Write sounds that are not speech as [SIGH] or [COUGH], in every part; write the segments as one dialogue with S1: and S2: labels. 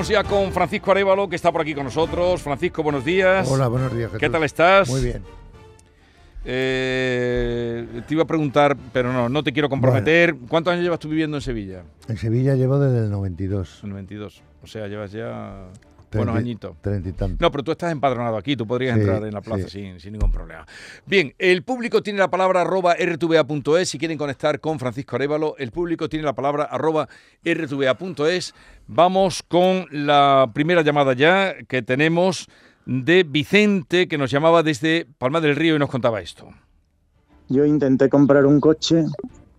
S1: Vamos ya con Francisco Arevalo, que está por aquí con nosotros. Francisco, buenos días.
S2: Hola, buenos días.
S1: ¿Qué tal estás?
S2: Muy bien.
S1: Eh, te iba a preguntar, pero no, no te quiero comprometer. ¿Cuántos años llevas tú viviendo en Sevilla?
S2: En Sevilla llevo desde el 92.
S1: El 92. O sea, llevas ya buenos añitos.
S2: Treinta y tantos.
S1: No, pero tú estás empadronado aquí, tú podrías
S2: Sí,
S1: entrar en la plaza
S2: sí.
S1: sin, sin ningún problema. Bien, el público tiene la palabra arroba rtva.es si quieren conectar con Francisco Arevalo. El público tiene la palabra arroba rtva.es. Vamos con la primera llamada ya que tenemos de Vicente, que nos llamaba desde Palma del Río y nos contaba esto.
S3: Yo intenté comprar un coche,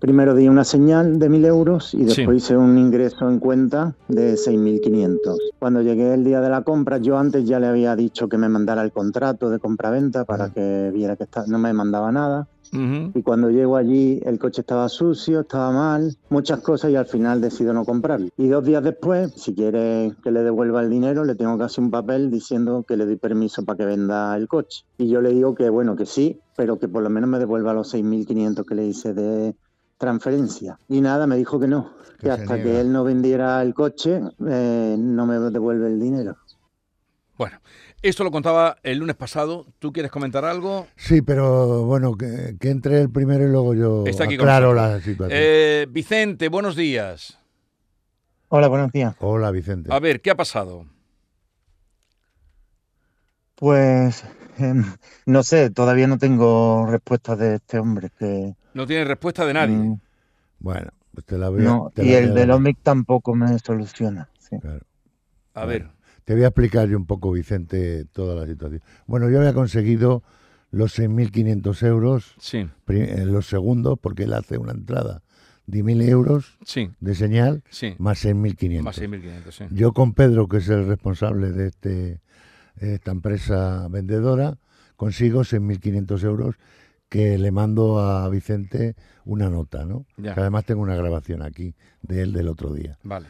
S3: primero di una señal de 1.000 euros y
S1: Sí.
S3: después hice un ingreso en cuenta de 6.500. Cuando llegué el día de la compra, yo antes ya le había dicho que me mandara el contrato de compraventa para que viera que está- no me mandaba nada. Y cuando llego allí, el coche estaba sucio, estaba mal, muchas cosas y al final decido no comprarlo. Y dos días después, si quiere que le devuelva el dinero, le tengo que hacer un papel diciendo que le doy permiso para que venda el coche. Y yo le digo que bueno, que sí, pero que por lo menos me devuelva los 6.500 que le hice de transferencia. Y nada, me dijo que no,
S2: Que
S3: hasta que él no vendiera el coche, eh, no me devuelve el dinero.
S1: Bueno, esto lo contaba el lunes pasado. ¿Tú quieres comentar algo?
S2: Sí, pero bueno, que, que entre el primero y luego yo
S1: Está aquí
S2: aclaro la situación.
S1: Eh, Vicente, buenos días.
S3: Hola, buenos días.
S2: Hola, Vicente.
S1: A ver, ¿qué ha pasado?
S3: Pues [LAUGHS] em, no sé, todavía no tengo respuesta de este hombre que...
S1: No tiene respuesta de nadie.
S3: Mm,
S2: Bueno, pues te la a...
S3: No,
S2: te
S3: y
S2: la
S3: el del. Omic tampoco me soluciona. sí.
S2: Claro.
S1: A ver,
S2: Te voy a explicar yo un poco, Vicente, toda la situación. Bueno, yo había conseguido los 6.500 euros
S1: sí,
S2: en los segundos, porque él hace una entrada de 1.000 euros
S1: sí,
S2: de señal
S1: sí.
S2: más 6.500.
S1: Más 6.500, sí.
S2: Yo con Pedro, que es el responsable de este, esta empresa vendedora, consigo 6.500 euros que le mando a Vicente una nota, ¿no?
S1: Ya.
S2: Que además tengo una grabación aquí de él del otro día.
S1: Vale.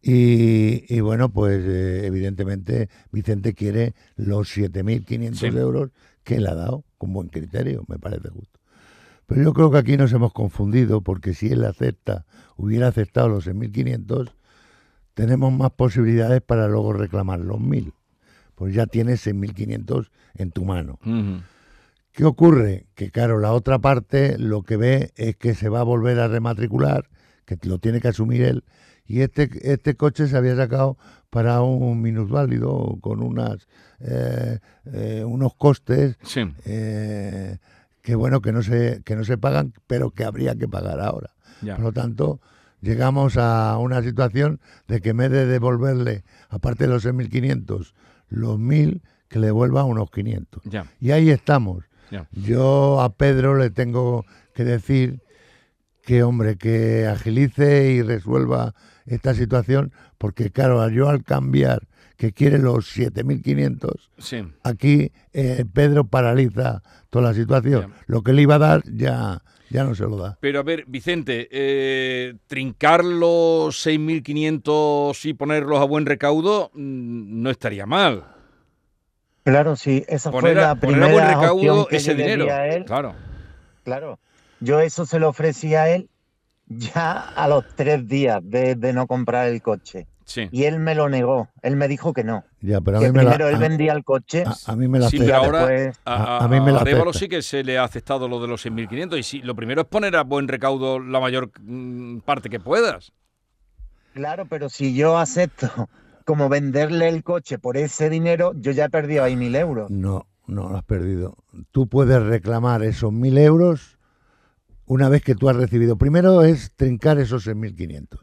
S2: Y, y bueno, pues eh, evidentemente Vicente quiere los 7.500
S1: Sí.
S2: euros que él ha dado, con buen criterio, me parece justo. Pero yo creo que aquí nos hemos confundido porque si él acepta, hubiera aceptado los 6.500, tenemos más posibilidades para luego reclamar los 1.000. Pues ya tienes 6.500 en tu mano. ¿Qué ocurre? Que claro, la otra parte lo que ve es que se va a volver a rematricular, que lo tiene que asumir él, y este, este coche se había sacado para un minusválido con unas, eh, eh, unos costes
S1: Sí,
S2: eh, que bueno que no se que no se pagan, pero que habría que pagar ahora.
S1: ya.
S2: Por lo tanto, llegamos a una situación de que en vez de devolverle, aparte de los 6.500, los 1.000, que le devuelva unos 500.
S1: Ya,
S2: Y ahí estamos. Yo a Pedro le tengo que decir que, hombre, que agilice y resuelva esta situación, porque claro, yo al cambiar que quiere los 7.500,
S1: Sí.
S2: aquí eh, Pedro paraliza toda la situación. Lo que le iba a dar ya, ya no se lo da.
S1: Pero a ver, Vicente, eh, trincar los 6.500 y ponerlos a buen recaudo mm, no estaría mal.
S3: Claro, sí, esa
S1: Poner
S3: fue
S1: a,
S3: la
S1: poner a
S3: primera
S1: buen recaudo
S3: que
S1: ese
S3: yo le di
S1: dinero.
S3: a él.
S1: Claro.
S3: Claro, yo eso se lo ofrecí a él ya a los tres días de, de no comprar el coche.
S1: Sí.
S3: Y él me lo negó, él me dijo que no.
S2: Ya, pero a
S3: Que
S2: mí me la,
S3: primero él
S2: a-
S3: vendía el coche
S2: a- a mí me la
S1: Sí, pero ahora
S3: después-
S1: a,
S2: A- mí me la
S1: sí que se le ha aceptado lo de los 6.500 y sí, lo primero es poner a buen recaudo la mayor mm, parte que puedas.
S3: Claro, pero si yo acepto como venderle el coche por ese dinero, yo ya he perdido ahí mil euros.
S2: No, no lo has perdido. Tú puedes reclamar esos mil euros una vez que tú has recibido. Primero es trincar esos 6.500.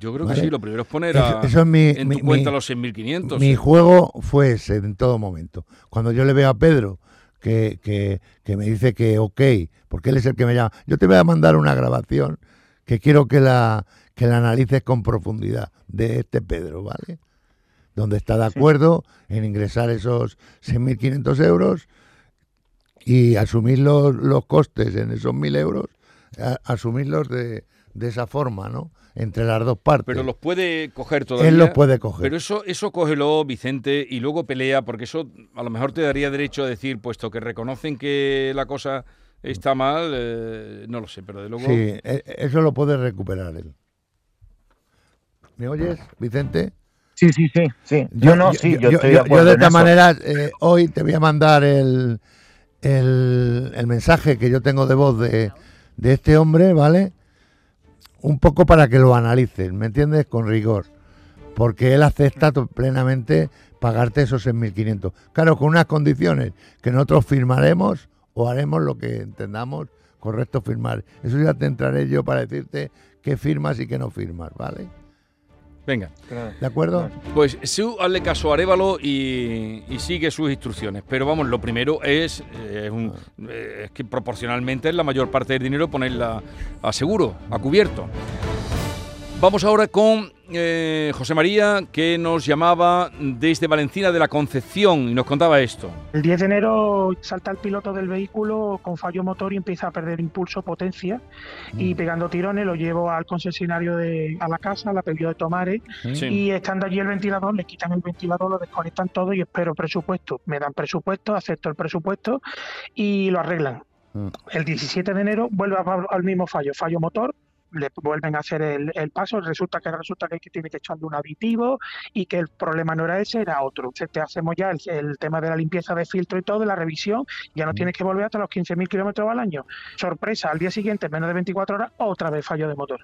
S1: Yo creo
S2: Vale.
S1: que sí, lo primero es poner
S2: Eso,
S1: a-
S2: eso es mi,
S1: en
S2: mi-
S1: tu cuenta
S2: mi-
S1: los 6.500.
S2: mi
S1: sí.
S2: juego fue ese en todo momento. Cuando yo le veo a Pedro que, que, que me dice que ok, porque él es el que me llama. Yo te voy a mandar una grabación que quiero que la, que la analices con profundidad de este Pedro, ¿vale? Donde está de acuerdo en ingresar esos 6.500 euros y asumir los, los costes en esos 1.000 euros, a- asumirlos de, de esa forma, ¿no? Entre las dos partes.
S1: Pero los puede coger todavía.
S2: Él los puede coger.
S1: Pero eso, eso cógelo, Vicente, y luego pelea, porque eso a lo mejor te daría derecho a decir, puesto que reconocen que la cosa está mal, eh, no lo sé, pero de luego...
S2: Sí, e- eso lo puede recuperar él. ¿Me oyes, Vicente?
S4: Sí, sí, sí, sí. Yo, no, sí, yo, estoy de acuerdo
S2: de
S4: en
S2: esta manera, eh, hoy te voy a mandar el, el, el mensaje que yo tengo de voz de, de este hombre, ¿vale? Un poco para que lo analices, ¿me entiendes? Con rigor. Porque él acepta plenamente pagarte esos 6.500. Claro, con unas condiciones que nosotros firmaremos o haremos lo que entendamos correcto firmar. Eso ya te entraré yo para decirte qué firmas y qué no firmas, ¿vale?
S1: Venga,
S2: ¿De acuerdo?
S1: pues Su hazle caso a Arevalo y, y sigue sus instrucciones. Pero vamos, lo primero es, eh, es un- eh, es que proporcionalmente es la mayor parte del dinero ponerla a seguro, a cubierto. Vamos ahora con eh, José María, que nos llamaba desde Valencina de la Concepción y nos contaba esto.
S5: El 10 de enero salta el piloto del vehículo con fallo motor y empieza a perder impulso, potencia y pegando tirones lo llevo al concesionario de a la casa, la pedido de Tomares
S1: Sí.
S5: y estando allí el ventilador, le quitan el ventilador, lo desconectan todo y espero presupuesto. Me dan presupuesto, acepto el presupuesto y lo arreglan.
S2: Mm.
S5: El 17 de enero vuelve al mismo fallo, fallo motor. Le vuelven a hacer el, el paso, resulta que resulta que hay que tiene que echarle un aditivo y que el problema no era ese, era otro. Te hacemos ya el, el tema de la limpieza de filtro y todo, la revisión, ya no tienes que volver hasta los 15.000 kilómetros al año. Sorpresa, al día siguiente, en menos de 24 horas, otra vez fallo de motor.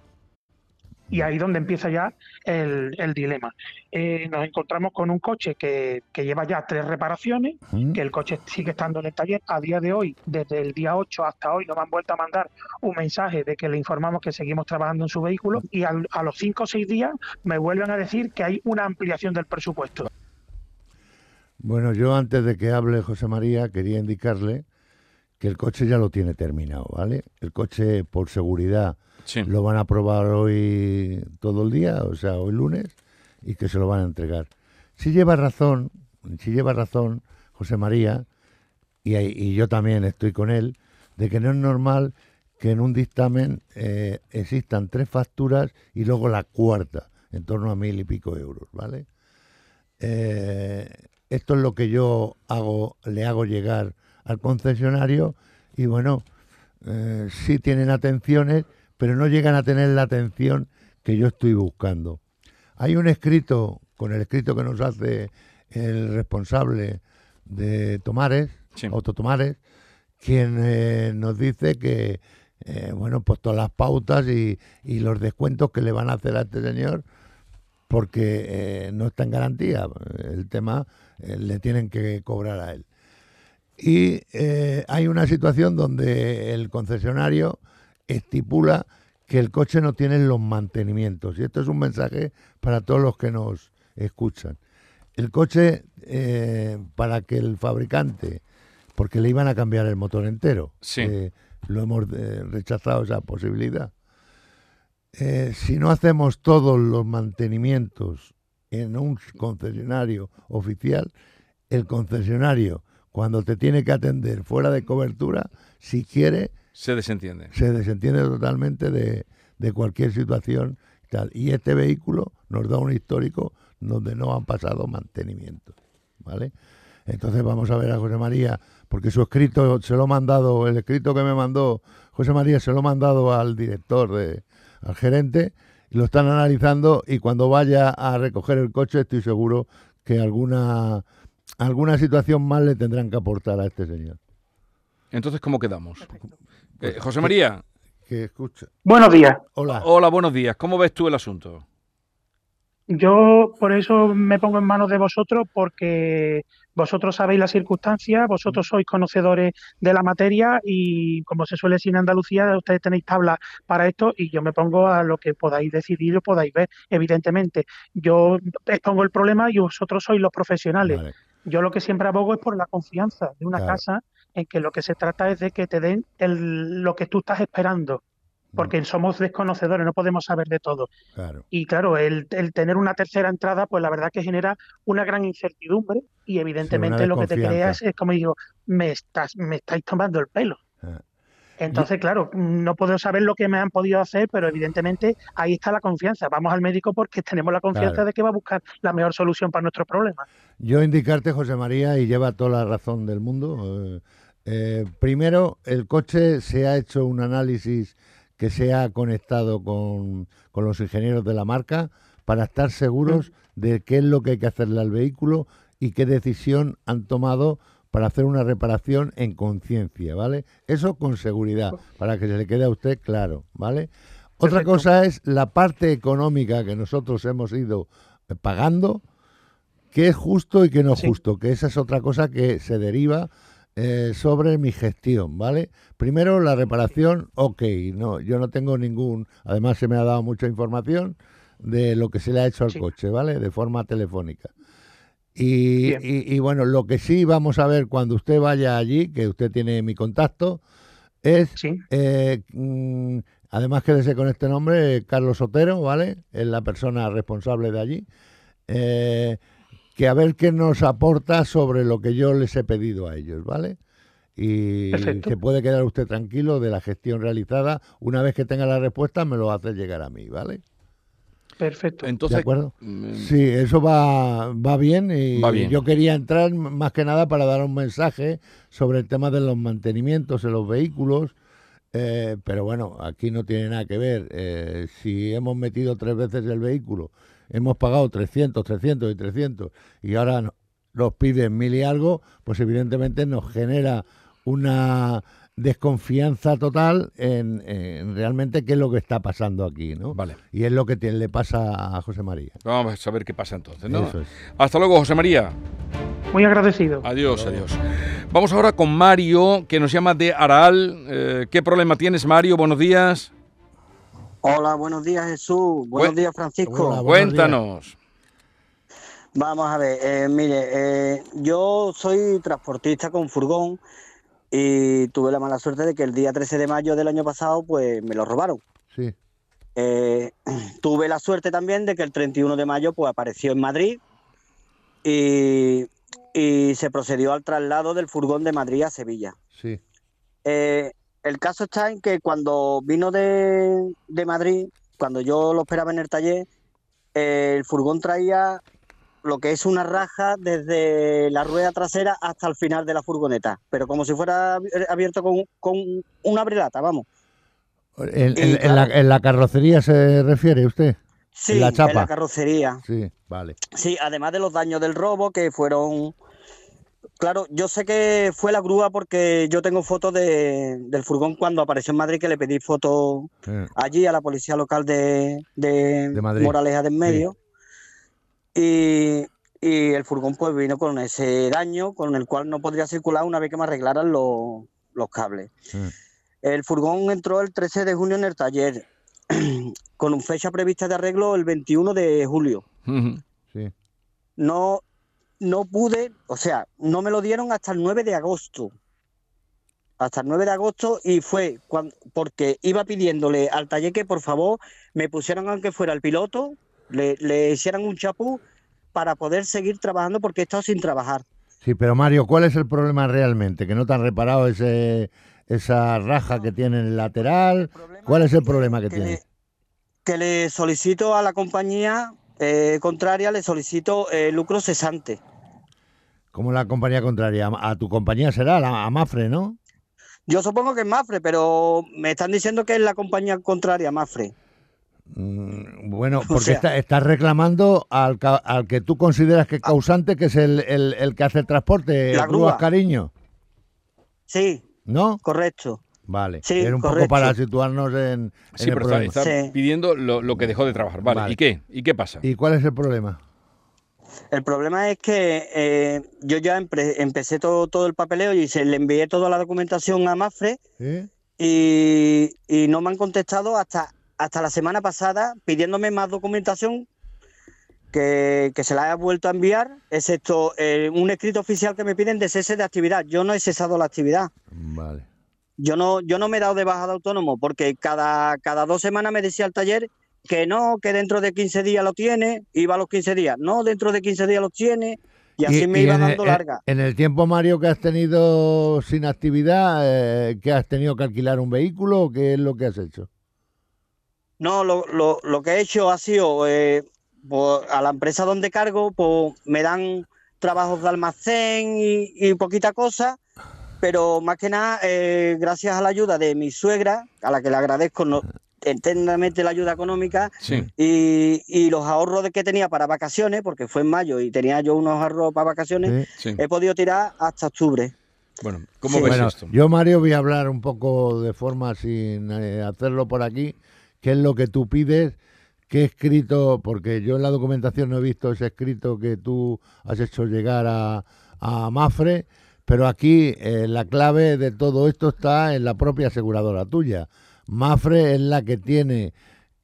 S5: Y ahí donde empieza ya el, el dilema. Eh, nos encontramos con un coche que, que lleva ya tres reparaciones, que el coche sigue estando en el taller. A día de hoy, desde el día 8 hasta hoy, nos han vuelto a mandar un mensaje de que le informamos que seguimos trabajando en su vehículo y al- a los 5 o 6 días me vuelven a decir que hay una ampliación del presupuesto.
S2: Bueno, yo antes de que hable José María quería indicarle que el coche ya lo tiene terminado, ¿vale? El coche por seguridad Lo van a probar hoy todo el día, o sea, hoy lunes, y que se lo van a entregar. Si lleva razón, si lleva razón José María, y, yo también estoy con él, de que no es normal que en un dictamen eh, existan tres facturas y luego la cuarta, en torno a mil y pico euros, ¿vale? Eh, esto es lo que yo le hago llegar al concesionario y bueno, eh, sí tienen atenciones, pero no llegan a tener la atención que yo estoy buscando. Hay un escrito, con el escrito que nos hace el responsable de Tomares,
S1: Sí.
S2: Autotomares, quien eh, nos dice que, eh, bueno, pues todas las pautas y, y los descuentos que le van a hacer a este señor, porque eh, no está en garantía. El tema le tienen que cobrar a él. Y hay una situación donde el concesionario estipula que el coche no tiene los mantenimientos. Y esto es un mensaje para todos los que nos escuchan. El coche, eh, para que el fabricante, porque le iban a cambiar el motor entero,
S1: Sí.
S2: eh, lo hemos eh, rechazado esa posibilidad. Si no hacemos todos los mantenimientos en un concesionario oficial, el concesionario, cuando te tiene que atender fuera de cobertura, si quiere,
S1: Se desentiende.
S2: se desentiende totalmente de, de cualquier situación. y Tal. Y este vehículo nos da un histórico donde no han pasado mantenimiento. ¿Vale? Entonces vamos a ver a José María, porque su escrito se lo he mandado, el escrito que me mandó José María se lo he mandado al director, de, al gerente, y lo están analizando y cuando vaya a recoger el coche estoy seguro que alguna, alguna situación más le tendrán que aportar a este señor.
S1: Entonces, ¿cómo quedamos? Eh, José María,
S2: Que escucha.
S5: Buenos días.
S2: Hola.
S1: hola, buenos días. ¿Cómo ves tú el asunto?
S5: Yo por eso me pongo en manos de vosotros porque vosotros sabéis las circunstancias, vosotros sois conocedores de la materia y como se suele decir en Andalucía, ustedes tenéis tablas para esto y yo me pongo a lo que podáis decidir o podáis ver, evidentemente. Yo expongo el problema y vosotros sois los profesionales.
S2: Vale.
S5: Yo lo que siempre abogo es por la confianza de una casa en que lo que se trata es de que te den el, lo que tú estás esperando porque mm. somos desconocedores, no podemos saber de todo. Y claro, el, tener una tercera entrada, pues la verdad que genera una gran incertidumbre y evidentemente lo que te creas es como digo, me estás, me estáis tomando el pelo. Ah. Entonces, claro, no puedo saber lo que me han podido hacer, pero evidentemente ahí está la confianza. Vamos al médico porque tenemos la confianza de que va a buscar la mejor solución para nuestro problema.
S2: Yo indicarte, José María, y lleva toda la razón del mundo. Eh, eh, primero, el coche se ha hecho un análisis que se ha conectado con, los ingenieros de la marca para estar seguros de qué es lo que hay que hacerle al vehículo y qué decisión han tomado para hacer una reparación en conciencia, ¿vale? Eso con seguridad, para que se le quede a usted claro, ¿vale? Otra cosa es la parte económica que nosotros hemos ido eh, pagando, que es justo y que no es justo, que esa es otra cosa que se deriva eh, sobre mi gestión, ¿vale? Primero, la reparación, ok, no, yo no tengo ningún, además se me ha dado mucha información de lo que se le ha hecho al coche, ¿vale? De forma telefónica. Y, bueno, lo que sí vamos a ver cuando usted vaya allí, que usted tiene mi contacto, es, eh, mm, además quédese con este nombre, Carlos Otero, ¿vale? Es la persona responsable de allí. Eh, que a ver qué nos aporta sobre lo que yo les he pedido a ellos, ¿vale? Y se puede quedar usted tranquilo de la gestión realizada. Una vez que tenga la respuesta, me lo hace llegar a mí, ¿vale?
S5: Perfecto.
S2: Entonces, ¿De acuerdo? Mm, sí, eso va, va bien y yo quería entrar más que nada para dar un mensaje sobre el tema de los mantenimientos en los vehículos. Eh, pero bueno, aquí no tiene nada que ver. Eh, si hemos metido tres veces el vehículo hemos pagado 300, 300 y 300 y ahora nos piden mil y algo, pues evidentemente nos genera una desconfianza total en, realmente qué es lo que está pasando aquí, ¿no?
S1: Vale.
S2: Y es lo que le pasa a José María.
S1: Vamos a saber qué pasa entonces, ¿no? Hasta luego, José María.
S5: Muy agradecido.
S1: Adiós, adiós. Vamos ahora con Mario, que nos llama de Aral. Eh, ¿Qué problema tienes, Mario? Buenos días.
S6: Hola, buenos días Jesús, buenos días Francisco.
S1: Cuéntanos.
S6: Vamos a ver, eh, mire, eh, yo soy transportista con furgón y tuve la mala suerte de que el día 13 de mayo del año pasado pues me lo robaron.
S2: Sí.
S6: Eh, [CLEARS THROAT] tuve la suerte también de que el 31 de mayo pues apareció en Madrid y, y se procedió al traslado del furgón de Madrid a Sevilla.
S2: Sí
S6: el caso está en que cuando vino de, Madrid, cuando yo lo esperaba en el taller, el furgón traía lo que es una raja desde la rueda trasera hasta el final de la furgoneta, pero como si fuera abierto con, con una brelata, vamos.
S2: ¿En, la, carrocería se refiere usted?
S6: Sí, en la, chapa? en la carrocería.
S2: Sí, vale.
S6: Sí, además de los daños del robo, que fueron Claro, yo sé que fue la grúa porque yo tengo fotos de, del furgón cuando apareció en Madrid, que le pedí fotos allí a la policía local de, de, Moraleja del Medio. Y, el furgón pues vino con ese daño con el cual no podría circular una vez que me arreglaran los, cables. El furgón entró el 13 de junio en el taller, [CLEARS THROAT] con fecha prevista de arreglo el 21 de julio.
S2: Sí.
S6: No, no pude, o sea, no me lo dieron hasta el 9 de agosto. Hasta el 9 de agosto y fue cuando, porque iba pidiéndole al taller que por favor me pusieran aunque fuera el piloto, le, hicieran un chapú para poder seguir trabajando porque he estado sin trabajar.
S2: Sí, pero Mario, ¿cuál es el problema realmente? ¿Que no te han reparado ese, esa raja que tiene en el lateral? ¿Cuál es el problema que, tiene?
S6: que le solicito a la compañía eh, contraria, le solicito eh, lucro cesante.
S2: ¿Cómo la compañía contraria? A tu compañía será, a Mafre, ¿no?
S6: Yo supongo que es Mafre, pero me están diciendo que es la compañía contraria, Mafre.
S2: Mm, bueno, [LAUGHS] porque estás reclamando al, que tú consideras que es causante, que es el, que hace el transporte, la grúa. cariño.
S6: Sí.
S2: ¿No?
S6: Correcto.
S2: Vale, sí, era un poco para situarnos en,
S1: sí, el pero Está, pidiendo lo, que dejó de trabajar. Vale. ¿y qué? ¿Y qué pasa?
S2: ¿Y cuál es el problema?
S6: El problema es que eh, yo ya empecé todo, todo el papeleo y se le envié toda la documentación a Mafre y, no me han contestado hasta, hasta la semana pasada pidiéndome más documentación que, se la haya vuelto a enviar, excepto eh, un escrito oficial que me piden de cese de actividad. Yo no he cesado la actividad.
S2: Vale.
S6: Yo no, yo no me he dado de baja de autónomo porque cada, cada dos semanas me decía el taller que no, que dentro de 15 días lo tiene, iba a los 15 días, no, dentro de 15 días lo tiene, y así me iba dando larga.
S2: En el tiempo, Mario, que has tenido sin actividad, eh, ¿que has tenido que alquilar un vehículo o qué es lo que has hecho?
S6: No, lo, lo, lo que he hecho ha sido eh, pues, a la empresa donde cargo, pues me dan trabajos de almacén y, y poquita cosa, pero más que nada, eh, gracias a la ayuda de mi suegra, a la que le agradezco no, eternamente la ayuda económica y, los ahorros de que tenía para vacaciones, porque fue en mayo y tenía yo unos ahorros para vacaciones, he podido tirar hasta octubre.
S1: Bueno, ¿cómo ves esto?
S2: Yo, Mario, voy a hablar un poco de forma sin eh, hacerlo por aquí. ¿Qué es lo que tú pides? ¿Qué escrito? Porque yo en la documentación no he visto ese escrito que tú has hecho llegar a, a Mafre, pero aquí eh, la clave de todo esto está en la propia aseguradora tuya. Mafre es la que tiene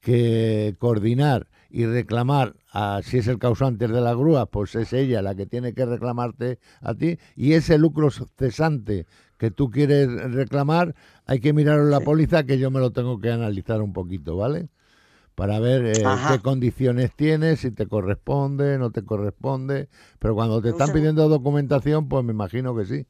S2: que coordinar y reclamar a, si es el causante de la grúa, pues es ella la que tiene que reclamarte a ti y ese lucro cesante que tú quieres reclamar, hay que mirar en la póliza que yo me lo tengo que analizar un poquito, ¿vale? Para ver eh, qué condiciones tienes, si te corresponde, no te corresponde, pero cuando te están pidiendo documentación, pues me imagino que sí.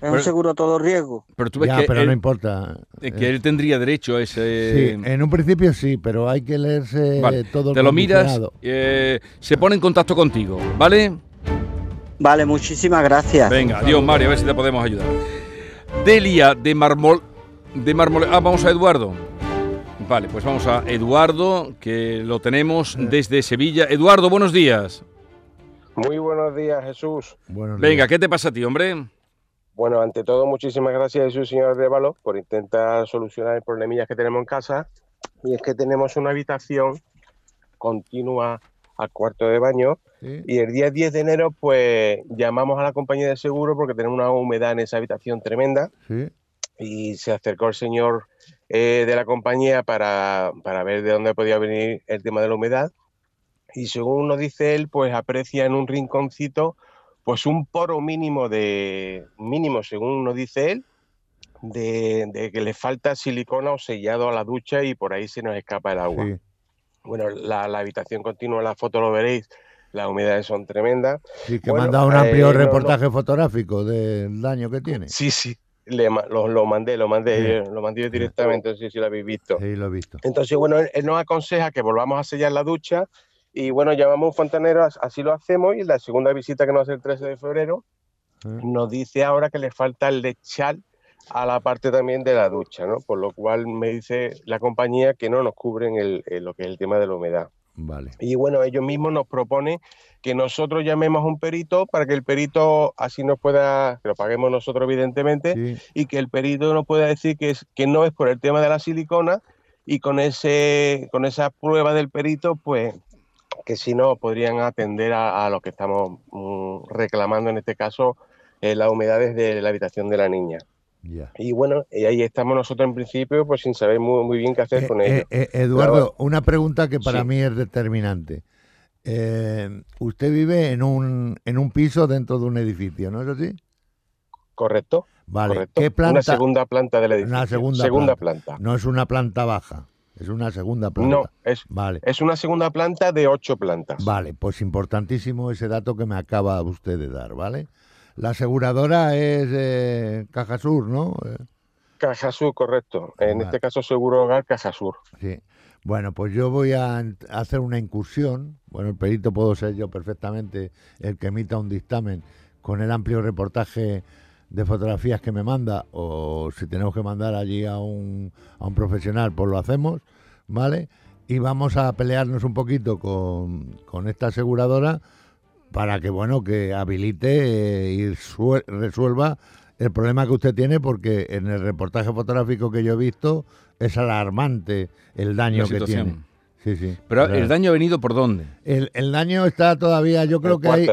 S6: Es un seguro a todo riesgo.
S1: Pero tú ves
S2: que pero no importa.
S1: Que eh. él tendría derecho a ese.
S2: Sí, en un principio sí, pero hay que leerse todo.
S1: Te lo miras, eh, se pone en contacto contigo, ¿vale?
S6: Vale, muchísimas gracias.
S1: Venga, adiós Mario, a ver si te podemos ayudar. Delia de Marmol. De Marmol. Ah, vamos a Eduardo. Vale, pues vamos a Eduardo, que lo tenemos desde Sevilla. Eduardo, buenos días.
S7: Muy buenos días, Jesús.
S1: Venga, ¿qué te pasa a ti, hombre?
S7: Bueno, ante todo, muchísimas gracias, Jesús, señor Révalo, por intentar solucionar el problemillas que tenemos en casa. Y es que tenemos una habitación continua al cuarto de baño. Y el día 10 de enero, pues llamamos a la compañía de seguro porque tenemos una humedad en esa habitación tremenda. Y se acercó el señor eh, de la compañía para, para ver de dónde podía venir el tema de la humedad. Y según nos dice él, pues aprecia en un rinconcito pues un poro mínimo de, mínimo según nos dice él, de, que le falta silicona o sellado a la ducha y por ahí se nos escapa el agua. Bueno, la, habitación continua, la foto lo veréis, las humedades son tremendas.
S2: Sí, que manda un amplio eh, reportaje fotográfico del daño que tiene.
S7: Sí, sí, le, lo, mandé, lo mandé, lo mandé directamente, no sé si lo habéis visto.
S2: Sí, lo he visto.
S7: Entonces, bueno, él, nos aconseja que volvamos a sellar la ducha y bueno, llamamos a un fontanero, así lo hacemos, y la segunda visita que nos hace el 13 de febrero, ah. nos dice ahora que le falta el lechal a la parte también de la ducha, ¿no? Por lo cual me dice la compañía que no nos cubren el, lo que es el tema de la humedad.
S2: Vale.
S7: Y bueno, ellos mismos nos proponen que nosotros llamemos a un perito para que el perito así nos pueda, que lo paguemos nosotros evidentemente, y que el perito nos pueda decir que, es, que no es por el tema de la silicona y con, ese, con esa prueba del perito, pues que si no podrían atender a, lo que estamos mm, reclamando, en este caso, eh, las humedades de la habitación de la niña. Y bueno, y ahí estamos nosotros en principio, pues sin saber muy, bien qué hacer eh, con ello.
S2: Eh, Eduardo, una pregunta que para mí es determinante. usted vive en un, en un piso dentro de un edificio, ¿no es así?
S7: Correcto.
S2: Vale. ¿Qué planta?
S7: Una segunda planta del edificio.
S2: Una segunda, planta. No es una planta baja. Es una segunda planta.
S7: No, es, vale. es una segunda planta de ocho plantas.
S2: Vale, pues importantísimo ese dato que me acaba usted de dar, ¿vale? La aseguradora es eh, Cajasur, ¿no?
S7: Cajasur, correcto. En este caso, Seguro Hogar Cajasur.
S2: Sí. Bueno, pues yo voy a hacer una incursión. Bueno, el perito puedo ser yo perfectamente el que emita un dictamen con el amplio reportaje de fotografías que me manda o si tenemos que mandar allí a un, a un profesional, pues lo hacemos, ¿vale? Y vamos a pelearnos un poquito con, con esta aseguradora para que, bueno, que habilite y resuelva el problema que usted tiene porque en el reportaje fotográfico que yo he visto es alarmante el daño que tiene. Sí, sí.
S1: Pero el daño ha venido por dónde?
S2: El, el daño está todavía, yo creo que hay,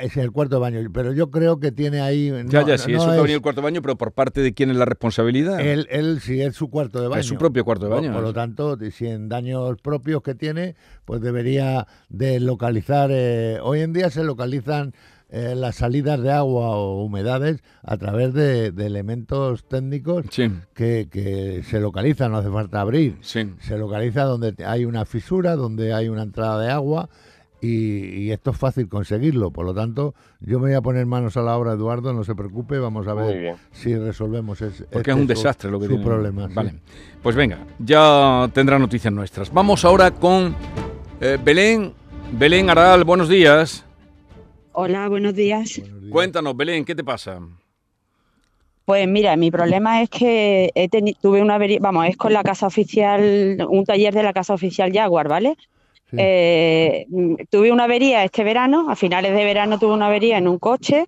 S2: es el cuarto de baño, pero yo creo que tiene ahí.
S1: ya, ya, sí, eso ha venido el cuarto de baño, pero por parte de quién es la responsabilidad.
S2: Él, él sí es su cuarto de baño.
S1: Es su propio cuarto de baño.
S2: Por, lo tanto, si en daños propios que tiene, pues debería de localizar. Eh, hoy en día se localizan eh, las salidas de agua o humedades a través de, elementos técnicos que, se localizan, no hace falta abrir. Se localiza donde hay una fisura, donde hay una entrada de agua y, esto es fácil conseguirlo. Por lo tanto, yo me voy a poner manos a la obra, Eduardo, no se preocupe, vamos a ver si resolvemos ese
S1: Porque es un desastre lo que
S2: su problema.
S1: Vale. Pues venga, ya tendrá noticias nuestras. Vamos ahora con eh, Belén. Belén Aral, buenos días.
S8: Hola, buenos días.
S1: Cuéntanos, Belén, ¿qué te pasa?
S8: Pues mira, mi problema es que he tuve una vamos, es con la casa oficial, un taller de la casa oficial Jaguar, ¿vale? Eh, tuve una avería este verano, a finales de verano tuve una avería en un coche.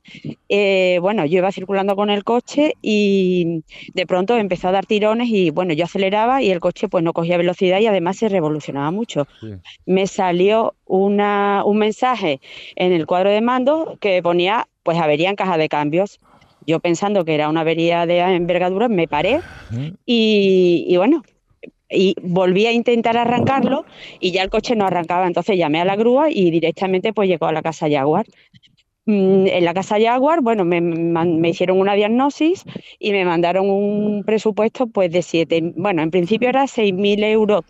S8: Eh, bueno, yo iba circulando con el coche y de pronto empezó a dar tirones y bueno, yo aceleraba y el coche pues no cogía velocidad y además se revolucionaba mucho. Me salió una, un mensaje en el cuadro de mando que ponía pues avería en caja de cambios. Yo pensando que era una avería de envergadura, me paré y, y bueno, y volví a intentar arrancarlo y ya el coche no arrancaba. Entonces llamé a la grúa y directamente pues llegó a la casa Jaguar. Mm, en la casa Jaguar, bueno, me, me, hicieron una diagnosis y me mandaron un presupuesto pues de siete, bueno, en principio era 6.000 euros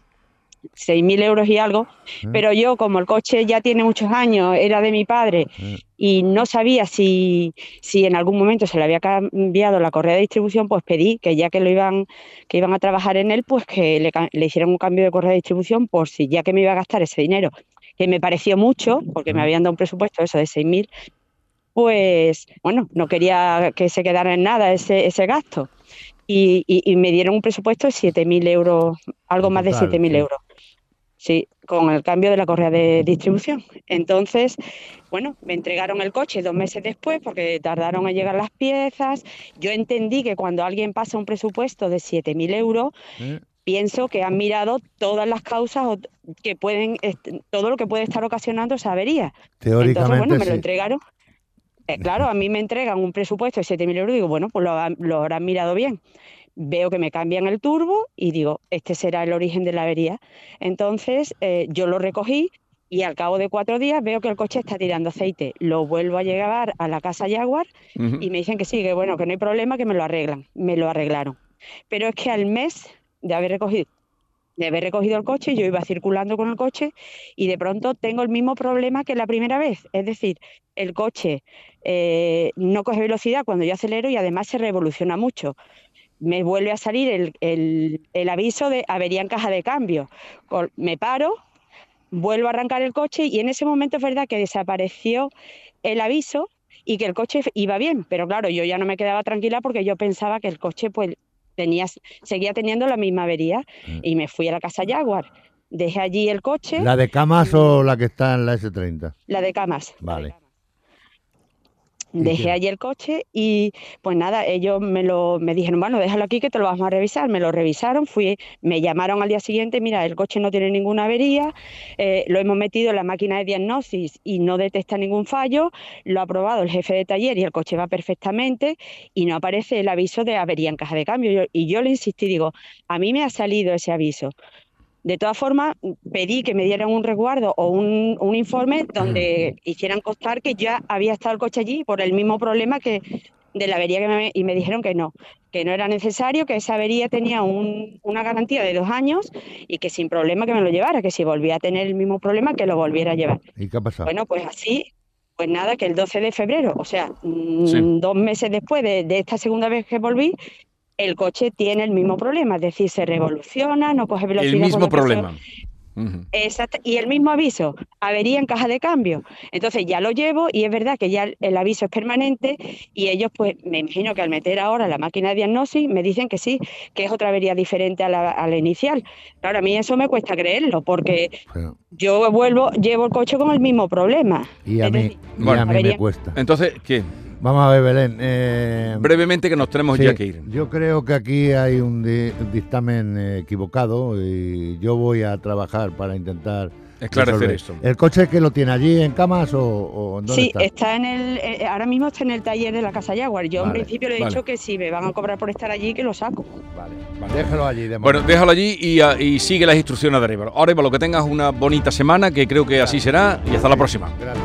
S8: 6.000 euros y algo, pero yo como el coche ya tiene muchos años, era de mi padre y no sabía si, si en algún momento se le había cambiado la correa de distribución, pues pedí que ya que lo iban, que iban a trabajar en él, pues que le, le hicieran un cambio de correa de distribución por si ya que me iba a gastar ese dinero, que me pareció mucho, porque me habían dado un presupuesto eso de 6.000, pues bueno, no quería que se quedara en nada ese, ese gasto. Y, y, me dieron un presupuesto de 7.000 euros, algo más de 7.000 euros. Sí, con el cambio de la correa de distribución. Entonces, bueno, me entregaron el coche dos meses después porque tardaron en llegar las piezas. Yo entendí que cuando alguien pasa un presupuesto de 7.000 euros, eh. pienso que han mirado todas las causas que pueden, todo lo que puede estar ocasionando esa avería.
S2: Teóricamente,
S8: Entonces, bueno, me lo entregaron. Eh, claro, a mí me entregan un presupuesto de 7.000 euros y digo, bueno, pues lo, lo habrán mirado bien veo que me cambian el turbo y digo, este será el origen de la avería. Entonces eh, yo lo recogí y al cabo de cuatro días veo que el coche está tirando aceite. Lo vuelvo a llevar a la casa Jaguar y me dicen que sí, que bueno, que no hay problema, que me lo arreglan. Me lo arreglaron. Pero es que al mes de haber recogido de haber recogido el coche, yo iba circulando con el coche y de pronto tengo el mismo problema que la primera vez. Es decir, el coche eh, no coge velocidad cuando yo acelero y además se revoluciona mucho me vuelve a salir el, aviso de avería en caja de cambio. Me paro, vuelvo a arrancar el coche y en ese momento es verdad que desapareció el aviso y que el coche iba bien, pero claro, yo ya no me quedaba tranquila porque yo pensaba que el coche pues tenía, seguía teniendo la misma avería mm. y me fui a la casa Jaguar. Dejé allí el coche.
S2: ¿La de Camas o la que está en la S30?
S8: La de Camas.
S2: Vale.
S8: Dejé allí el coche y pues nada, ellos me lo me dijeron, bueno, déjalo aquí que te lo vamos a revisar. Me lo revisaron, fui, me llamaron al día siguiente, mira, el coche no tiene ninguna avería, eh, lo hemos metido en la máquina de diagnosis y no detecta ningún fallo, lo ha probado el jefe de taller y el coche va perfectamente y no aparece el aviso de avería en caja de cambio. y yo le insistí, digo, a mí me ha salido ese aviso. De todas formas, pedí que me dieran un resguardo o un, informe donde hicieran constar que ya había estado el coche allí por el mismo problema que de la avería que me, y me dijeron que no, que no era necesario, que esa avería tenía una garantía de dos años y que sin problema que me lo llevara, que si volvía a tener el mismo problema que lo volviera a llevar.
S2: ¿Y qué ha pasado?
S8: Bueno, pues así, pues nada, que el 12 de febrero, o sea, mm, dos meses después de, de, esta segunda vez que volví, el coche tiene el mismo problema, es decir, se revoluciona, no coge velocidad.
S1: El mismo problema.
S8: Exacto. Y el mismo aviso, avería en caja de cambio. Entonces ya lo llevo y es verdad que ya el aviso es permanente y ellos pues me imagino que al meter ahora la máquina de diagnosis me dicen que sí, que es otra avería diferente a la, inicial. Claro, a mí eso me cuesta creerlo porque yo vuelvo, llevo el coche con el mismo problema.
S2: Y a mí, me cuesta.
S1: Entonces, ¿qué?
S2: Vamos a ver, Belén. Eh,
S1: Brevemente que nos tenemos ya que ir.
S2: Yo creo que aquí hay un dictamen equivocado y yo voy a trabajar para intentar
S1: esclarecer esto.
S2: ¿El coche que lo tiene allí en camas o, dónde
S8: sí, está? en el, eh, ahora mismo está en el taller de la Casa Jaguar. Yo en principio le he dicho que si me van a cobrar por estar allí, que lo saco.
S2: Vale, déjalo allí. De
S1: bueno, déjalo allí y, ah, y, sigue las instrucciones de arriba. Ahora, lo que tengas una bonita semana, que creo que así será, y hasta la próxima.
S9: Gracias.